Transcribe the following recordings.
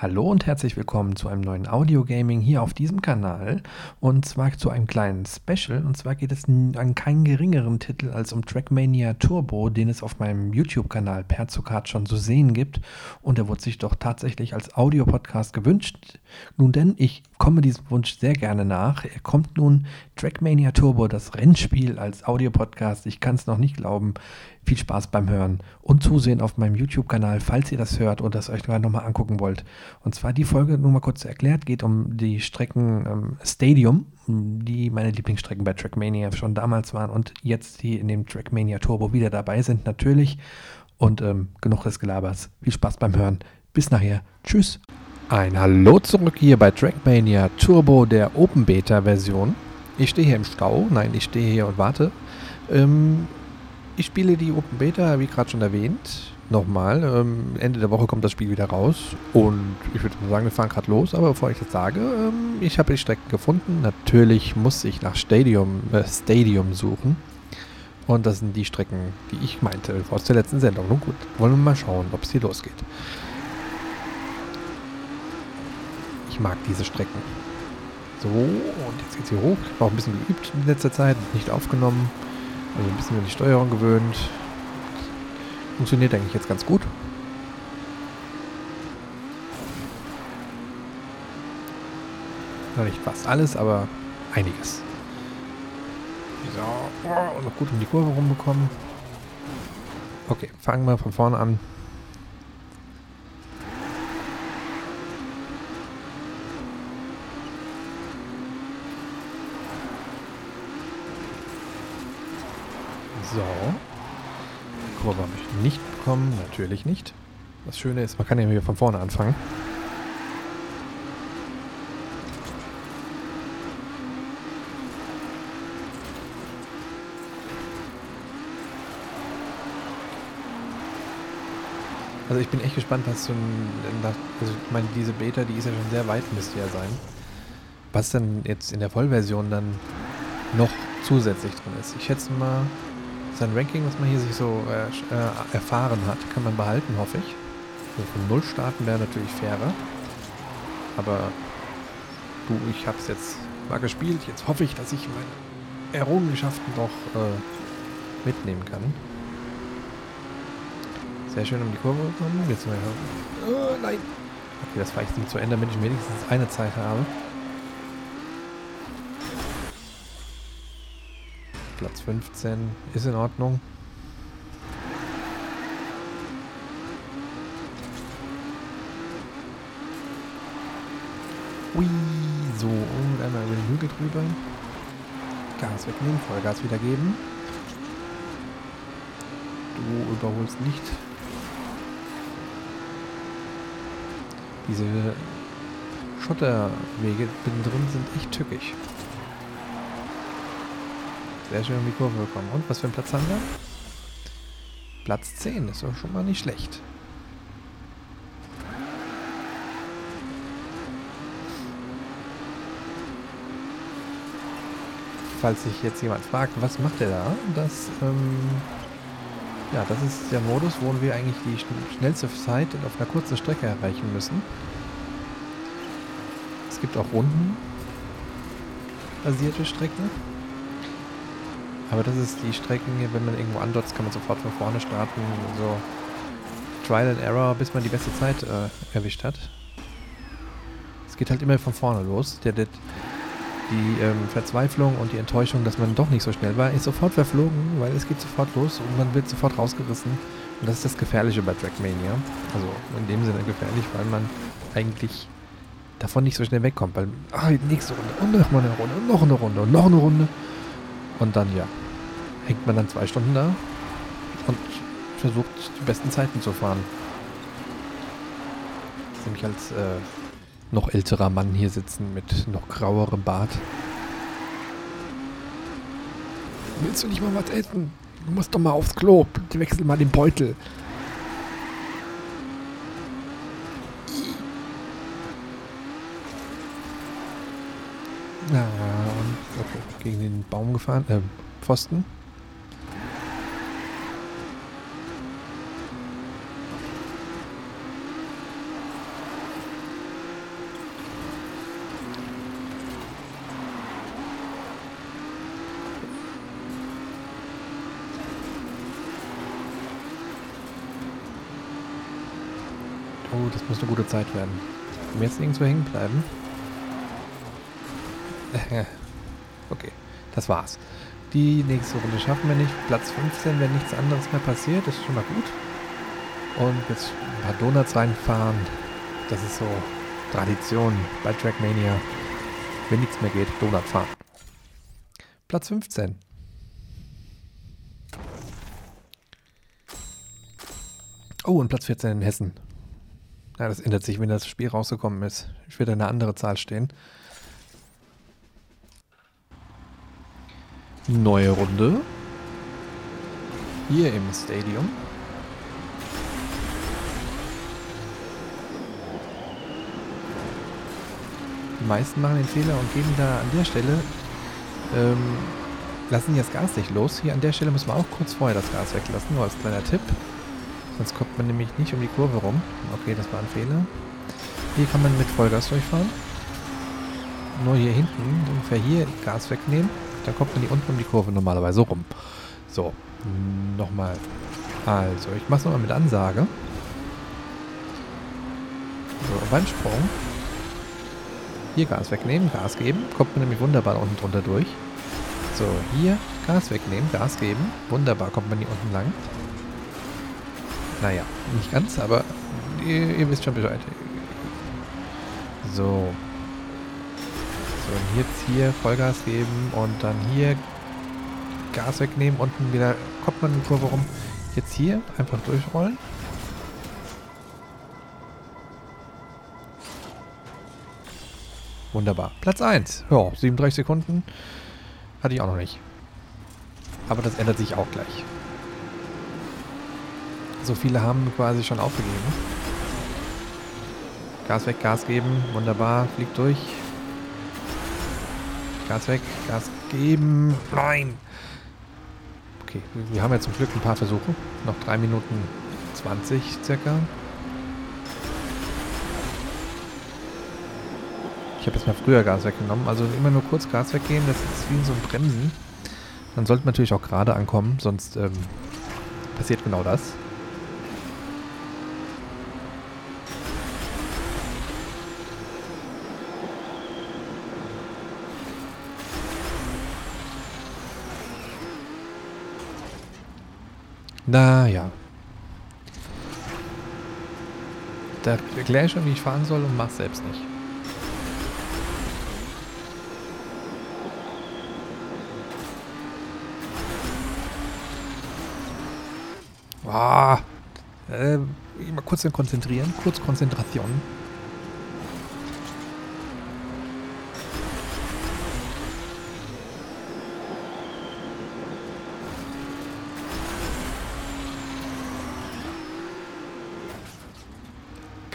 Hallo und herzlich willkommen zu einem neuen Audio Gaming hier auf diesem Kanal. Und zwar zu einem kleinen Special. Und zwar geht es an keinen geringeren Titel als um Trackmania Turbo, den es auf meinem YouTube-Kanal Perzukat schon zu sehen gibt. Und er wurde sich doch tatsächlich als Audio-Podcast gewünscht. Nun denn, ich komme diesem Wunsch sehr gerne nach. Er kommt nun Trackmania Turbo, das Rennspiel als Audio-Podcast. Ich kann es noch nicht glauben. Viel Spaß beim Hören und Zusehen auf meinem YouTube-Kanal, falls ihr das hört und das euch gerade nochmal angucken wollt. Und zwar die Folge, nur mal kurz erklärt, geht um die Strecken ähm, Stadium, die meine Lieblingsstrecken bei Trackmania schon damals waren und jetzt die in dem Trackmania Turbo wieder dabei sind, natürlich. Und ähm, genug des Gelabers. Viel Spaß beim Hören. Bis nachher. Tschüss. Ein Hallo zurück hier bei Trackmania Turbo der Open Beta Version. Ich stehe hier im Stau. Nein, ich stehe hier und warte. Ähm, ich spiele die Open Beta, wie gerade schon erwähnt. Nochmal, ähm, Ende der Woche kommt das Spiel wieder raus und ich würde sagen, wir fahren gerade los, aber bevor ich das sage, ähm, ich habe die Strecken gefunden. Natürlich muss ich nach Stadium, äh, Stadium suchen. Und das sind die Strecken, die ich meinte aus der letzten Sendung. Nun gut, wollen wir mal schauen, ob es hier losgeht. Ich mag diese Strecken. So, und jetzt geht's hier hoch. Ich war auch ein bisschen geübt in letzter Zeit, nicht aufgenommen. Also ein bisschen an die Steuerung gewöhnt. Funktioniert eigentlich jetzt ganz gut. Noch nicht fast alles, aber einiges. So, und noch gut um die Kurve rumbekommen. Okay, fangen wir von vorne an. So. Kurve habe ich nicht bekommen. Natürlich nicht. Das Schöne ist, man kann ja wieder von vorne anfangen. Also ich bin echt gespannt, was so ein, also ich meine, diese Beta, die ist ja schon sehr weit, müsste ja sein. Was dann jetzt in der Vollversion dann noch zusätzlich drin ist. Ich schätze mal, sein Ranking, was man hier sich so äh, erfahren hat, kann man behalten, hoffe ich. Also von Null starten wäre natürlich fairer. Aber du, ich habe es jetzt mal gespielt. Jetzt hoffe ich, dass ich meine Errungenschaften doch äh, mitnehmen kann. Sehr schön um die Kurve gekommen. Jetzt mal. Oh, nein! Okay, das fahre ich nicht zu Ende, damit ich wenigstens eine Zeit habe. Platz 15 ist in Ordnung. Ui, so, und einmal über den Hügel drüber. Gas wegnehmen, Vollgas wieder geben. Du überholst nicht. Diese Schotterwege drin sind echt tückisch. Sehr schön um die Kurve gekommen. Und was für ein Platz haben wir? Platz 10 ist doch schon mal nicht schlecht. Falls sich jetzt jemand fragt, was macht er da? Das, ähm, ja, das ist der Modus, wo wir eigentlich die schnellste Zeit auf einer kurzen Strecke erreichen müssen. Es gibt auch Runden basierte Strecken. Aber das ist die Strecken, wenn man irgendwo andotzt, kann man sofort von vorne starten. So Trial and Error, bis man die beste Zeit äh, erwischt hat. Es geht halt immer von vorne los. Der, der, die ähm, Verzweiflung und die Enttäuschung, dass man doch nicht so schnell war, ist sofort verflogen, weil es geht sofort los und man wird sofort rausgerissen. Und das ist das Gefährliche bei Trackmania. Also in dem Sinne gefährlich, weil man eigentlich davon nicht so schnell wegkommt. Weil, ah, nächste Runde und noch mal eine Runde und noch eine Runde und noch eine Runde. Und dann, ja, hängt man dann zwei Stunden da und versucht, die besten Zeiten zu fahren. Ich sehe mich als äh, noch älterer Mann hier sitzen mit noch grauerem Bart. Willst du nicht mal was essen? Du musst doch mal aufs Klo. Wechsel mal den Beutel. Ja, okay, gegen den Baum gefahren, äh, Pfosten. Oh, das muss eine gute Zeit werden. Wenn wir jetzt irgendwo hängen bleiben. okay, das war's. Die nächste Runde schaffen wir nicht. Platz 15, wenn nichts anderes mehr passiert, ist schon mal gut. Und jetzt ein paar Donuts reinfahren. Das ist so Tradition bei Trackmania. Wenn nichts mehr geht, Donut fahren. Platz 15. Oh, und Platz 14 in Hessen. Ja, das ändert sich, wenn das Spiel rausgekommen ist. Ich werde eine andere Zahl stehen. Neue Runde. Hier im Stadium. Die meisten machen den Fehler und geben da an der Stelle, ähm, lassen das Gas nicht los. Hier an der Stelle müssen wir auch kurz vorher das Gas weglassen, nur als kleiner Tipp. Sonst kommt man nämlich nicht um die Kurve rum. Okay, das war ein Fehler. Hier kann man mit Vollgas durchfahren. Nur hier hinten, ungefähr hier Gas wegnehmen. Dann kommt man hier unten um die Kurve normalerweise rum. So, nochmal. Also, ich mache es nochmal mit Ansage. So, beim Sprung hier Gas wegnehmen, Gas geben. Kommt man nämlich wunderbar unten drunter durch. So, hier Gas wegnehmen, Gas geben. Wunderbar, kommt man hier unten lang. Naja, nicht ganz, aber ihr, ihr wisst schon Bescheid. So. Und jetzt hier Vollgas geben und dann hier Gas wegnehmen, unten wieder kommt man in die Kurve rum. Jetzt hier einfach durchrollen. Wunderbar. Platz 1. Ja, 37 Sekunden. Hatte ich auch noch nicht. Aber das ändert sich auch gleich. So viele haben quasi schon aufgegeben. Gas weg, Gas geben. Wunderbar. Fliegt durch. Gas weg, Gas geben. Nein! Okay, wir haben ja zum Glück ein paar Versuche. Noch 3 Minuten 20 circa. habe jetzt mal früher Gas weggenommen. Also immer nur kurz Gas weggeben, das ist wie so ein Bremsen. Man sollte natürlich auch gerade ankommen, sonst ähm, passiert genau das. Naja. Da erkläre ich schon, wie ich fahren soll und mach selbst nicht. Ah, äh, mal kurz konzentrieren, kurz Konzentration.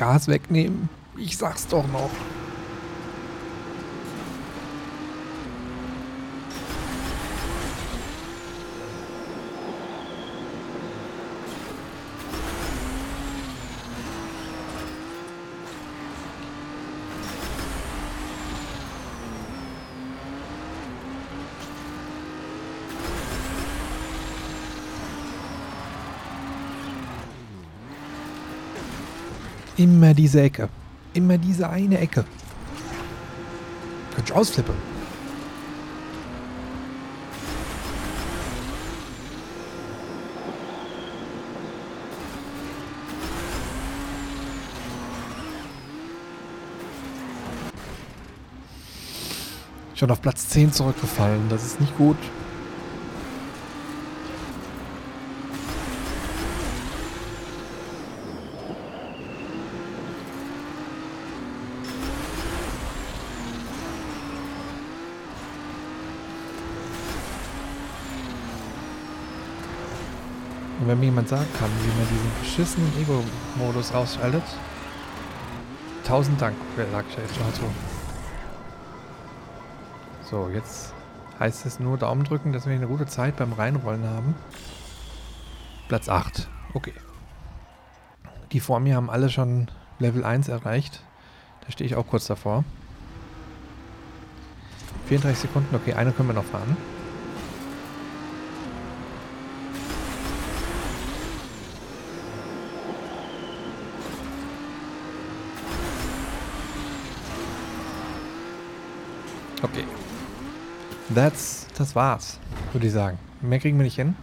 Gas wegnehmen. Ich sag's doch noch. Immer diese Ecke. Immer diese eine Ecke. Könnte ich ausflippen. Schon auf Platz 10 zurückgefallen. Das ist nicht gut. Wenn mir jemand sagen kann, wie man diesen beschissenen Ego-Modus ausschaltet, tausend Dank, sag ich jetzt schon dazu. So, jetzt heißt es nur Daumen drücken, dass wir eine gute Zeit beim Reinrollen haben. Platz 8. Okay. Die vor mir haben alle schon Level 1 erreicht. Da stehe ich auch kurz davor. 34 Sekunden, okay, eine können wir noch fahren. Okay. That's, das war's, würde ich sagen. Mehr kriegen wir nicht hin.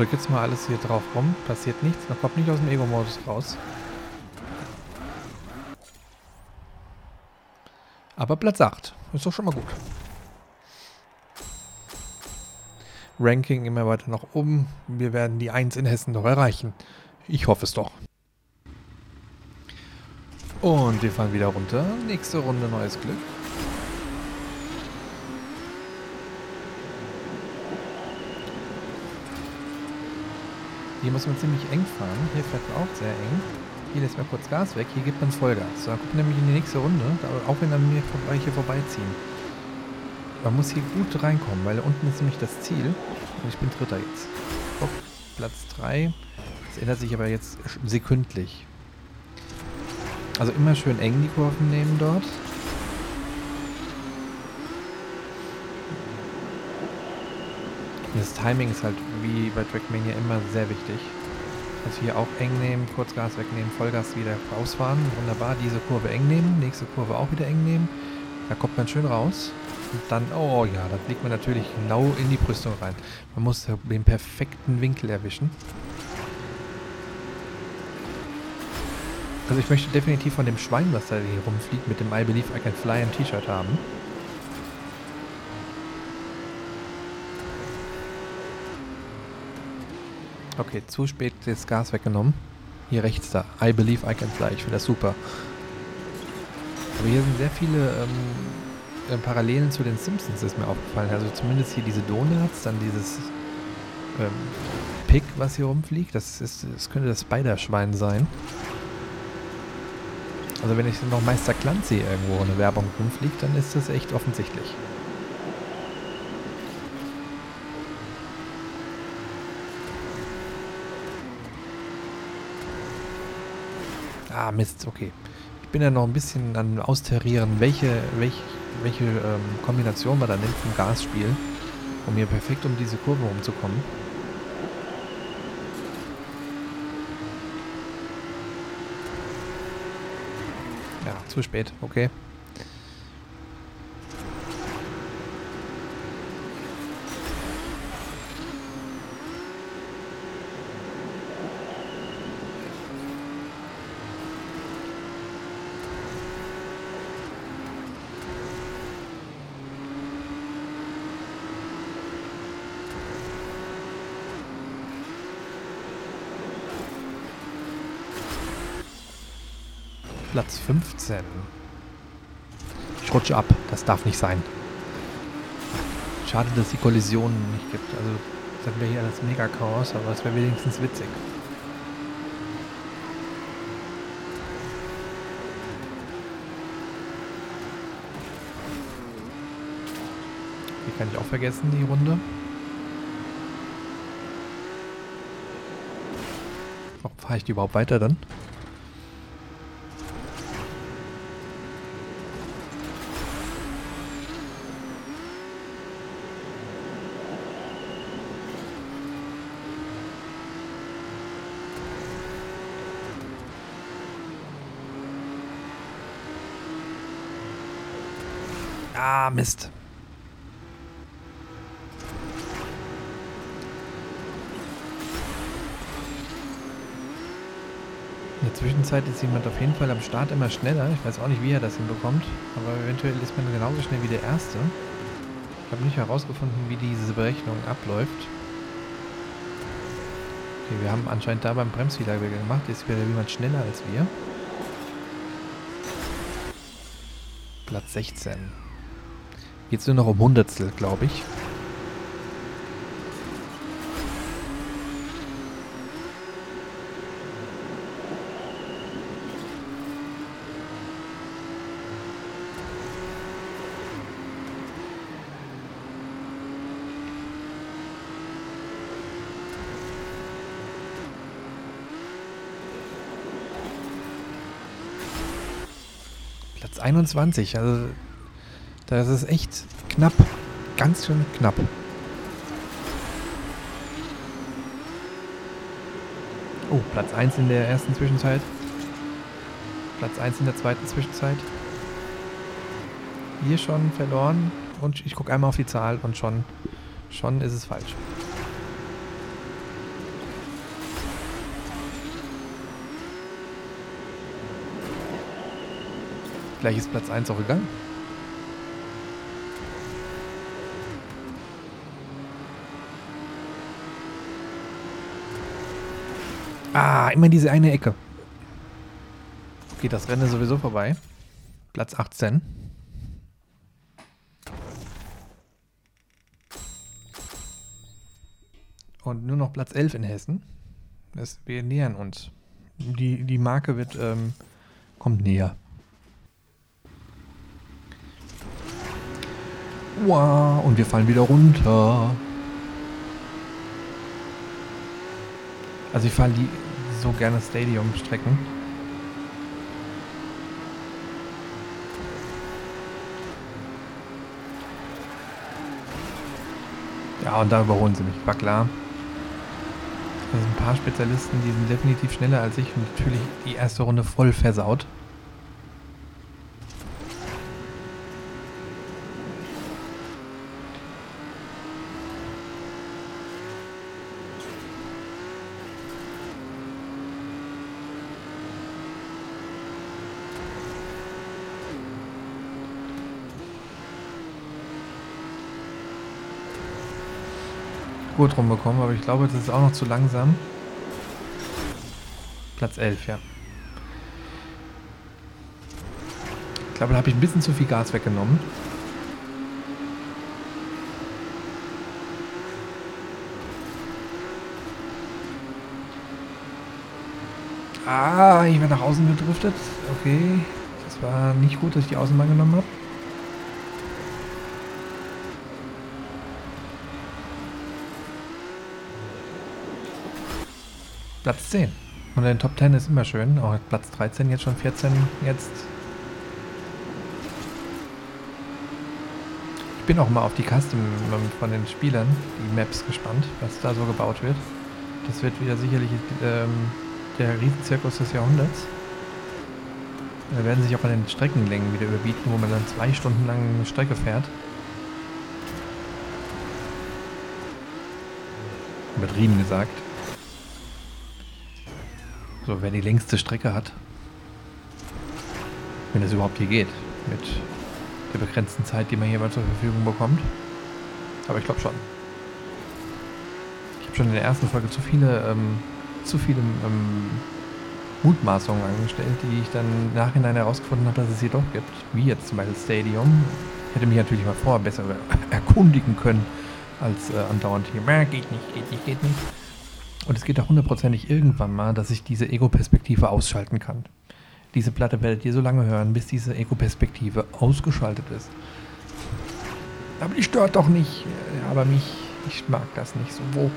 Drücke jetzt mal alles hier drauf rum. Passiert nichts. Man kommt nicht aus dem Ego-Modus raus. Aber Platz 8. Ist doch schon mal gut. Ranking immer weiter nach oben. Wir werden die 1 in Hessen noch erreichen. Ich hoffe es doch. Und wir fahren wieder runter. Nächste Runde neues Glück. Hier muss man ziemlich eng fahren. Hier fährt man auch sehr eng. Hier lässt man kurz Gas weg. Hier gibt man Vollgas. So, dann kommt nämlich in die nächste Runde. Auch wenn an mir hier vorbeiziehen. Man muss hier gut reinkommen, weil unten ist nämlich das Ziel. Und ich bin Dritter jetzt. Hopp, Platz 3. Das ändert sich aber jetzt sekündlich. Also immer schön eng die Kurven nehmen dort. Das Timing ist halt wie bei Trackmania immer sehr wichtig. Also hier auch eng nehmen, kurz Gas wegnehmen, Vollgas wieder rausfahren. Wunderbar, diese Kurve eng nehmen, nächste Kurve auch wieder eng nehmen. Da kommt man schön raus. Und dann, oh ja, da fliegt man natürlich genau in die Brüstung rein. Man muss den perfekten Winkel erwischen. Also ich möchte definitiv von dem Schwein, was da hier rumfliegt, mit dem I Believe I Can Fly ein T-Shirt haben. Okay, zu spät das Gas weggenommen. Hier rechts da. I believe I can fly. Ich finde das super. Aber hier sind sehr viele ähm, äh, Parallelen zu den Simpsons, ist mir aufgefallen. Also zumindest hier diese Donuts, dann dieses ähm, Pig, was hier rumfliegt. Das, ist, das könnte das Spider-Schwein sein. Also wenn ich noch Meister Clancy irgendwo eine Werbung rumfliegt, dann ist das echt offensichtlich. Ah, Mist, okay. Ich bin ja noch ein bisschen an Austarieren, welche, welche, welche ähm, Kombination man da nimmt vom Gasspiel, um hier perfekt um diese Kurve rumzukommen. Ja, zu spät, okay. Platz 15. Ich rutsche ab. Das darf nicht sein. Schade, dass es die Kollisionen nicht gibt. Also, das wäre hier alles mega Chaos, aber es wäre wenigstens witzig. Die kann ich auch vergessen, die Runde. Warum fahre ich die überhaupt weiter dann? Ah, Mist. In der Zwischenzeit ist jemand auf jeden Fall am Start immer schneller. Ich weiß auch nicht, wie er das hinbekommt. Aber eventuell ist man genauso schnell wie der Erste. Ich habe nicht herausgefunden, wie diese Berechnung abläuft. Okay, wir haben anscheinend da beim Bremsfehler gemacht. Jetzt wäre jemand schneller als wir. Platz 16. Geht nur noch um Hundertstel, glaube ich. Platz 21, also das ist echt knapp. Ganz schön knapp. Oh, Platz 1 in der ersten Zwischenzeit. Platz 1 in der zweiten Zwischenzeit. Hier schon verloren. Und ich gucke einmal auf die Zahl und schon, schon ist es falsch. Gleich ist Platz 1 auch gegangen. Ah, immer diese eine Ecke. Geht das Rennen sowieso vorbei. Platz 18. Und nur noch Platz 11 in Hessen. Das, wir nähern uns. Die, die Marke wird, ähm, kommt näher. Wow, und wir fallen wieder runter. Also ich fahre so gerne Stadium-Strecken. Ja, und da überholen sie mich, war klar. Da sind ein paar Spezialisten, die sind definitiv schneller als ich und natürlich die erste Runde voll versaut. Gut rumbekommen, aber ich glaube, das ist auch noch zu langsam. Platz 11, ja. Ich glaube, da habe ich ein bisschen zu viel Gas weggenommen. Ah, ich bin nach außen gedriftet. Okay. Das war nicht gut, dass ich die Außenbahn genommen habe. Platz 10. Und in den Top 10 ist immer schön. Auch Platz 13, jetzt schon 14. Jetzt. Ich bin auch mal auf die Custom von den Spielern, die Maps gespannt, was da so gebaut wird. Das wird wieder sicherlich ähm, der Riesenzirkus des Jahrhunderts. Da werden sich auch an den Streckenlängen wieder überbieten, wo man dann zwei Stunden lang eine Strecke fährt. Übertrieben gesagt. So, wer die längste Strecke hat, wenn es überhaupt hier geht, mit der begrenzten Zeit, die man hier mal zur Verfügung bekommt. Aber ich glaube schon. Ich habe schon in der ersten Folge zu viele, ähm, zu viele ähm, Mutmaßungen angestellt, die ich dann im Nachhinein herausgefunden habe, dass es sie doch gibt. Wie jetzt zum Beispiel Stadium. Ich hätte mich natürlich mal vorher besser erkundigen können, als äh, andauernd hier, geht nicht, geht nicht, geht nicht. Und es geht auch hundertprozentig irgendwann mal, dass ich diese Ego-Perspektive ausschalten kann. Diese Platte werdet ihr so lange hören, bis diese Ego-Perspektive ausgeschaltet ist. Aber die stört doch nicht. Aber mich, ich mag das nicht so. Wo?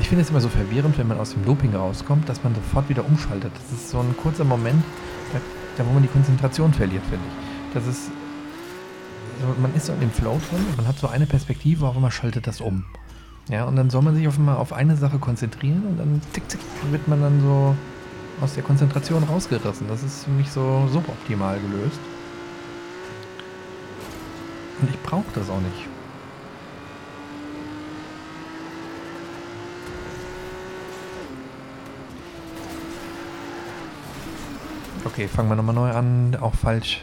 Ich finde es immer so verwirrend, wenn man aus dem Looping rauskommt, dass man sofort wieder umschaltet. Das ist so ein kurzer Moment, da wo man die Konzentration verliert, finde ich. Das ist, man ist so in dem Flow drin man hat so eine Perspektive, auf einmal schaltet das um. Ja, und dann soll man sich auf einmal auf eine Sache konzentrieren und dann tick, tick, wird man dann so aus der Konzentration rausgerissen. Das ist für mich so suboptimal gelöst. Und ich brauche das auch nicht. Okay, fangen wir nochmal neu an. Auch falsch.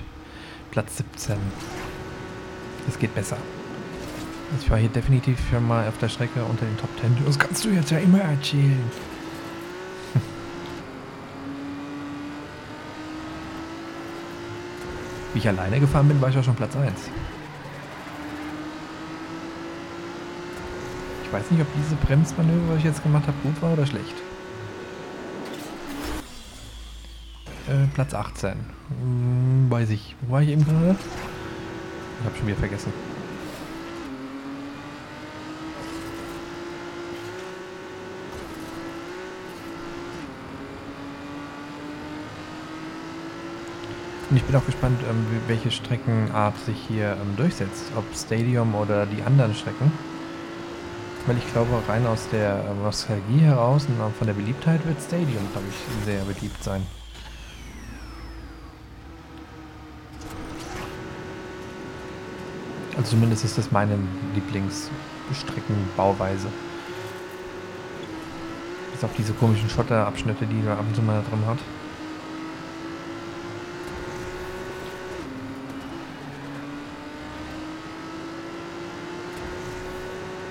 Platz 17. Es geht besser. Ich war hier definitiv schon mal auf der Strecke unter den Top 10. Das kannst du jetzt ja immer erzählen. Wie ich alleine gefahren bin, war ich auch schon Platz 1. Ich weiß nicht, ob diese Bremsmanöver, was ich jetzt gemacht habe, gut war oder schlecht. Äh, Platz 18. Hm, weiß ich. Wo war ich eben gerade? Ich habe schon wieder vergessen. Und ich bin auch gespannt, ähm, welche Streckenart sich hier ähm, durchsetzt. Ob Stadium oder die anderen Strecken. Weil ich glaube, rein aus der äh, Nostalgie heraus und von der Beliebtheit wird Stadium, glaube ich, sehr beliebt sein. Also zumindest ist das meine Lieblingsstreckenbauweise. Bis auf diese komischen Schotterabschnitte, die man ab und zu mal drin hat.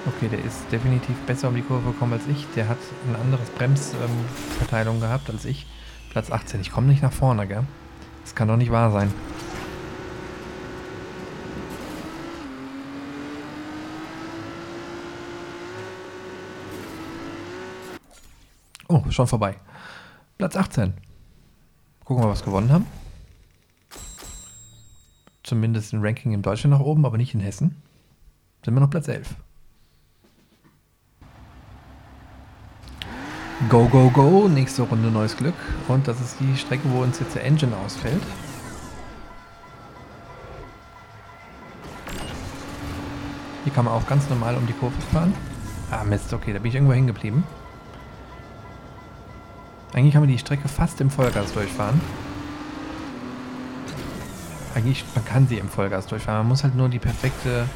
Okay, der ist definitiv besser um die Kurve gekommen als ich. Der hat ein anderes Bremsverteilung ähm, gehabt als ich. Platz 18. Ich komme nicht nach vorne, gell? Das kann doch nicht wahr sein. Oh, schon vorbei. Platz 18. Gucken wir, was gewonnen haben. Zumindest ein Ranking in Deutschland nach oben, aber nicht in Hessen. Sind wir noch Platz 11. Go, go, go. Nächste Runde neues Glück. Und das ist die Strecke, wo uns jetzt der Engine ausfällt. Hier kann man auch ganz normal um die Kurve fahren. Ah, Mist, okay, da bin ich irgendwo hängen geblieben. Eigentlich kann man die Strecke fast im Vollgas durchfahren. Eigentlich, man kann sie im Vollgas durchfahren. Man muss halt nur die perfekte,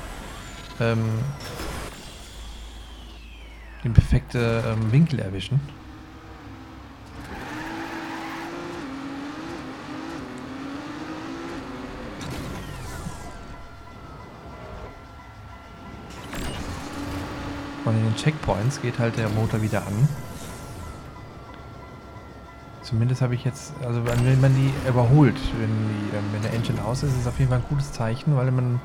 ähm, den perfekte ähm, Winkel erwischen. Und in den Checkpoints geht halt der Motor wieder an. Zumindest habe ich jetzt, also wenn man die überholt, wenn, die, ähm, wenn der Engine aus ist, ist es auf jeden Fall ein gutes Zeichen, weil man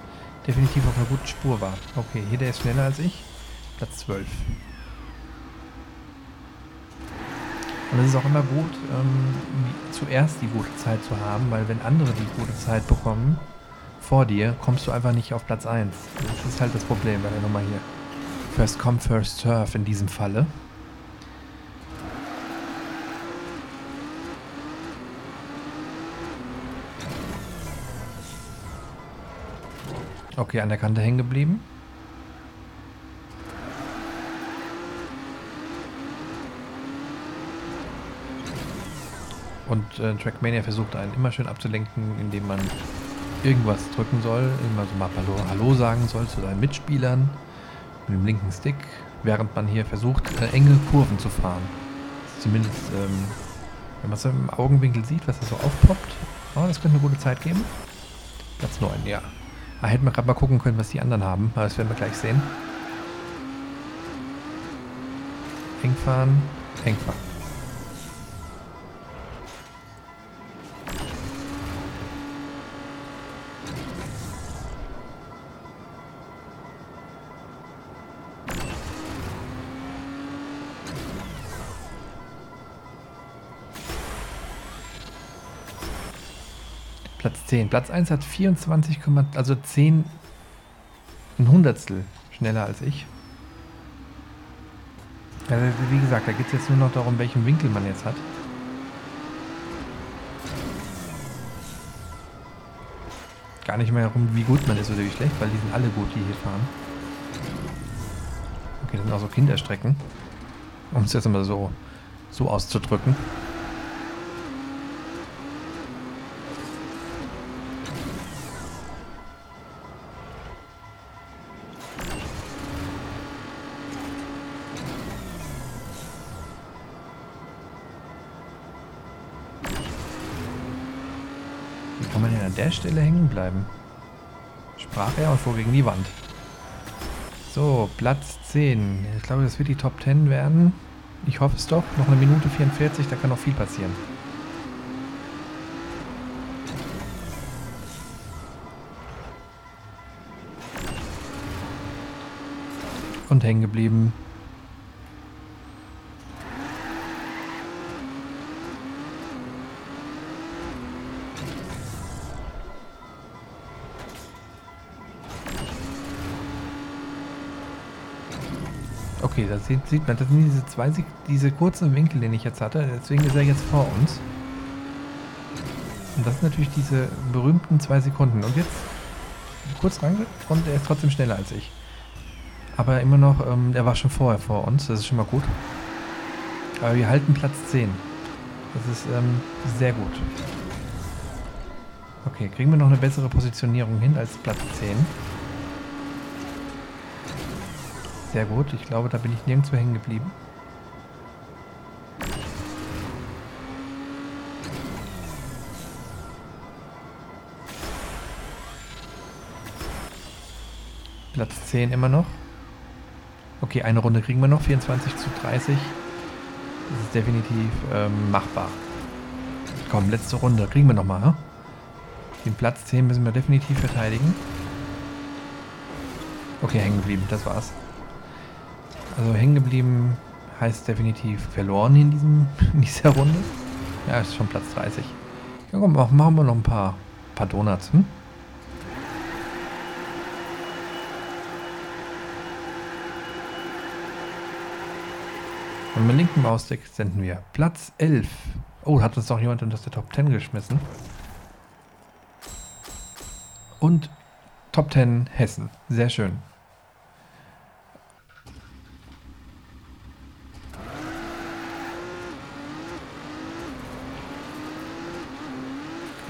definitiv auf einer guten Spur war. Okay, hier der ist schneller als ich. Platz 12. Und es ist auch immer gut, ähm, zuerst die gute Zeit zu haben, weil wenn andere die gute Zeit bekommen, vor dir, kommst du einfach nicht auf Platz 1. Das ist halt das Problem bei der Nummer hier. First come, first serve in diesem Falle. Okay, an der Kante hängen geblieben. Und äh, Trackmania versucht einen immer schön abzulenken, indem man irgendwas drücken soll, immer so mal Hallo, Hallo sagen soll zu seinen Mitspielern mit dem linken Stick, während man hier versucht, äh, enge Kurven zu fahren. Zumindest, ähm, wenn man es im Augenwinkel sieht, was da so aufpoppt. Oh, das könnte eine gute Zeit geben. Platz 9, ja. Da hätten wir gerade mal gucken können, was die anderen haben. Aber das werden wir gleich sehen. Eng fahren, 10. Platz 1 hat 24, also 10 ein Hundertstel schneller als ich. Also wie gesagt, da geht es jetzt nur noch darum, welchen Winkel man jetzt hat. Gar nicht mehr darum, wie gut man ist oder wie schlecht, weil die sind alle gut, die hier fahren. Okay, das sind auch so Kinderstrecken. Um es jetzt mal so, so auszudrücken. Stelle hängen bleiben. Sprach er und fuhr gegen die Wand. So, Platz 10. Ich glaube, das wird die Top 10 werden. Ich hoffe es doch. Noch eine Minute 44, da kann noch viel passieren. Und hängen geblieben. Okay, da sieht, sieht man, das sind diese zwei, diese kurzen Winkel, den ich jetzt hatte. Deswegen ist er jetzt vor uns. Und das sind natürlich diese berühmten zwei Sekunden. Und jetzt kurz ran und er ist trotzdem schneller als ich. Aber immer noch, ähm, er war schon vorher vor uns, das ist schon mal gut. Aber wir halten Platz 10. Das ist ähm, sehr gut. Okay, kriegen wir noch eine bessere Positionierung hin als Platz 10. Sehr gut, ich glaube, da bin ich nirgendwo hängen geblieben. Platz 10 immer noch. Okay, eine Runde kriegen wir noch. 24 zu 30. Das ist definitiv ähm, machbar. Komm, letzte Runde. Kriegen wir nochmal. Ne? Den Platz 10 müssen wir definitiv verteidigen. Okay, hängen geblieben. Das war's. Also hängen geblieben heißt definitiv verloren in, diesem, in dieser Runde. Ja, ist schon Platz 30. Ja, komm, machen wir noch ein paar, paar Donuts. Hm? Und mit linken Maustick senden wir Platz 11. Oh, hat uns doch jemand das der Top 10 geschmissen. Und Top 10 Hessen. Sehr schön.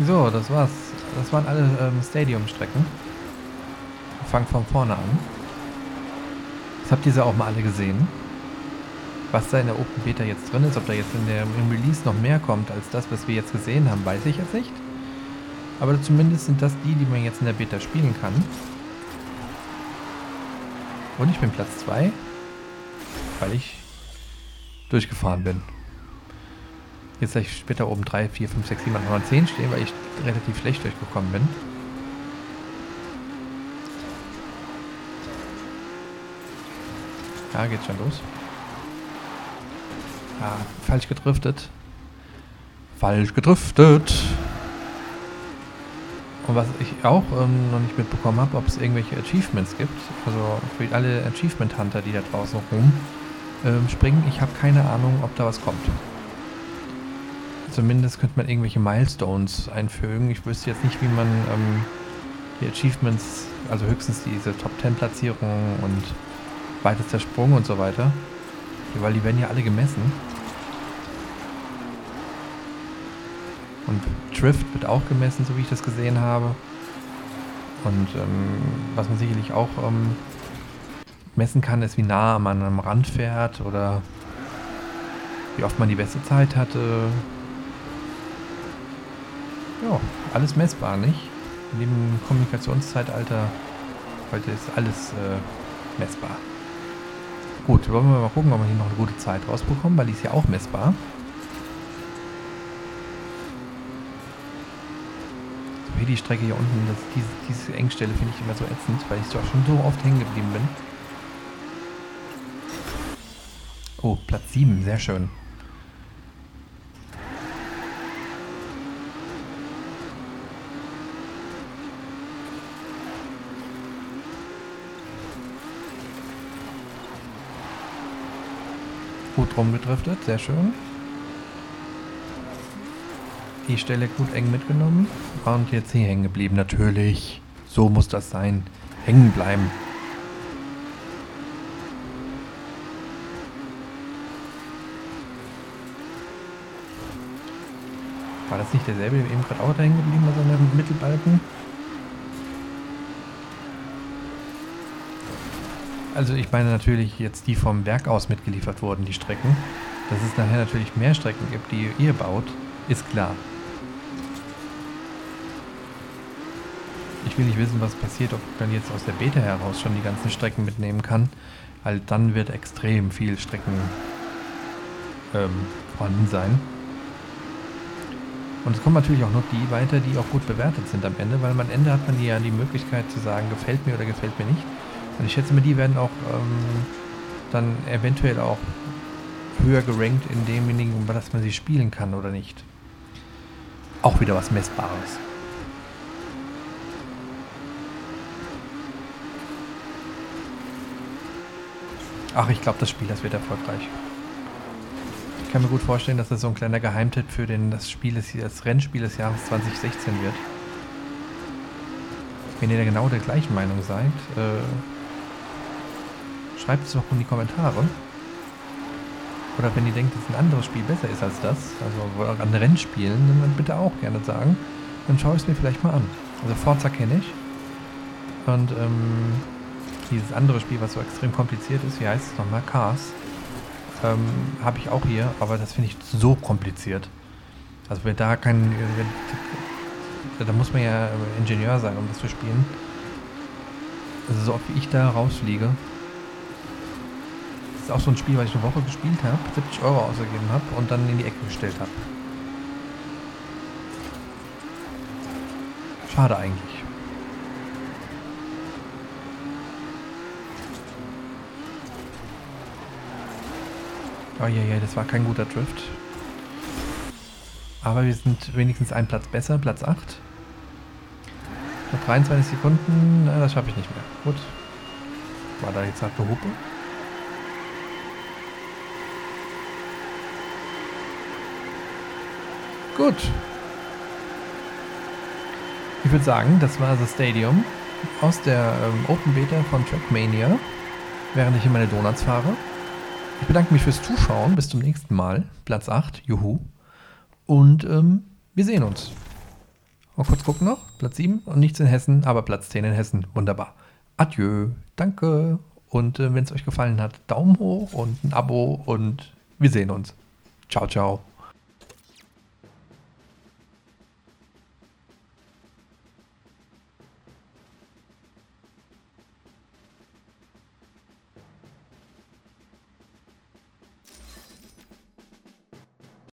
So, das war's. Das waren alle ähm, Stadium-Strecken. Fangen von vorne an. Das habt ihr sie auch mal alle gesehen. Was da in der Open Beta jetzt drin ist, ob da jetzt in der, im Release noch mehr kommt als das, was wir jetzt gesehen haben, weiß ich jetzt nicht. Aber zumindest sind das die, die man jetzt in der Beta spielen kann. Und ich bin Platz 2, weil ich durchgefahren bin. Jetzt habe ich später oben 3, 4, 5, 6, 7, 8, 9, 10 stehen, weil ich relativ schlecht durchgekommen bin. Ja, geht schon los. Ja, falsch gedriftet. Falsch gedriftet. Und was ich auch ähm, noch nicht mitbekommen habe, ob es irgendwelche Achievements gibt. Also für alle Achievement Hunter, die da draußen rum ähm, springen. Ich habe keine Ahnung, ob da was kommt. Zumindest könnte man irgendwelche Milestones einfügen. Ich wüsste jetzt nicht, wie man ähm, die Achievements, also höchstens diese Top 10 Platzierungen und weitester Sprung und so weiter. Weil die werden ja alle gemessen. Und Drift wird auch gemessen, so wie ich das gesehen habe. Und ähm, was man sicherlich auch ähm, messen kann, ist, wie nah man am Rand fährt oder wie oft man die beste Zeit hatte. Ja, alles messbar, nicht? In dem Kommunikationszeitalter heute ist alles äh, messbar. Gut, wollen wir mal gucken, ob wir hier noch eine gute Zeit rausbekommen, weil die ist ja auch messbar. die Strecke hier unten, das, diese, diese Engstelle finde ich immer so ätzend, weil ich doch schon so oft hängen geblieben bin. Oh, Platz 7, sehr schön. Gut rumgedriftet, sehr schön die Stelle gut eng mitgenommen und jetzt hier hängen geblieben. Natürlich, so muss das sein. Hängen bleiben. War das nicht derselbe, der eben gerade auch da hängen geblieben war, so im Mittelbalken? Also ich meine natürlich jetzt die vom Werk aus mitgeliefert wurden, die Strecken. Dass es nachher natürlich mehr Strecken gibt, die ihr baut, ist klar. Ich will nicht wissen, was passiert, ob man jetzt aus der Beta heraus schon die ganzen Strecken mitnehmen kann. Weil dann wird extrem viel Strecken ähm, vorhanden sein. Und es kommen natürlich auch noch die weiter, die auch gut bewertet sind am Ende, weil am Ende hat man ja die Möglichkeit zu sagen, gefällt mir oder gefällt mir nicht. Und ich schätze mal, die werden auch ähm, dann eventuell auch höher gerankt in demjenigen, um das man sie spielen kann oder nicht. Auch wieder was Messbares. Ach, ich glaube, das Spiel, das wird erfolgreich. Ich kann mir gut vorstellen, dass das so ein kleiner Geheimtipp für den, das, Spiel des, das Rennspiel des Jahres 2016 wird. Wenn ihr da genau der gleichen Meinung seid, äh, schreibt es doch in die Kommentare. Oder wenn ihr denkt, dass ein anderes Spiel besser ist als das, also an Rennspielen, dann bitte auch gerne sagen. Dann schaue ich es mir vielleicht mal an. Also Forza kenne ich. Und ähm, dieses andere Spiel, was so extrem kompliziert ist, wie heißt es nochmal? Cars. Ähm, Habe ich auch hier, aber das finde ich so kompliziert. Also wer da kein... da muss man ja Ingenieur sein, um das zu spielen. Also so oft wie ich da rausfliege, ist auch so ein Spiel, was ich eine Woche gespielt habe, 70 Euro ausgegeben habe und dann in die Ecke gestellt habe. Schade eigentlich. Oh ja, ja, das war kein guter Drift. Aber wir sind wenigstens einen Platz besser, Platz 8. Noch 23 Sekunden, das schaffe ich nicht mehr. Gut. War da jetzt halt eine Hupe? Gut. Ich würde sagen, das war das Stadium aus der ähm, Open Beta von Trackmania, während ich in meine Donuts fahre. Ich bedanke mich fürs Zuschauen. Bis zum nächsten Mal. Platz 8, juhu. Und ähm, wir sehen uns. Mal kurz gucken noch. Platz 7 und nichts in Hessen, aber Platz 10 in Hessen. Wunderbar. Adieu. Danke. Und äh, wenn es euch gefallen hat, Daumen hoch und ein Abo und wir sehen uns. Ciao, ciao.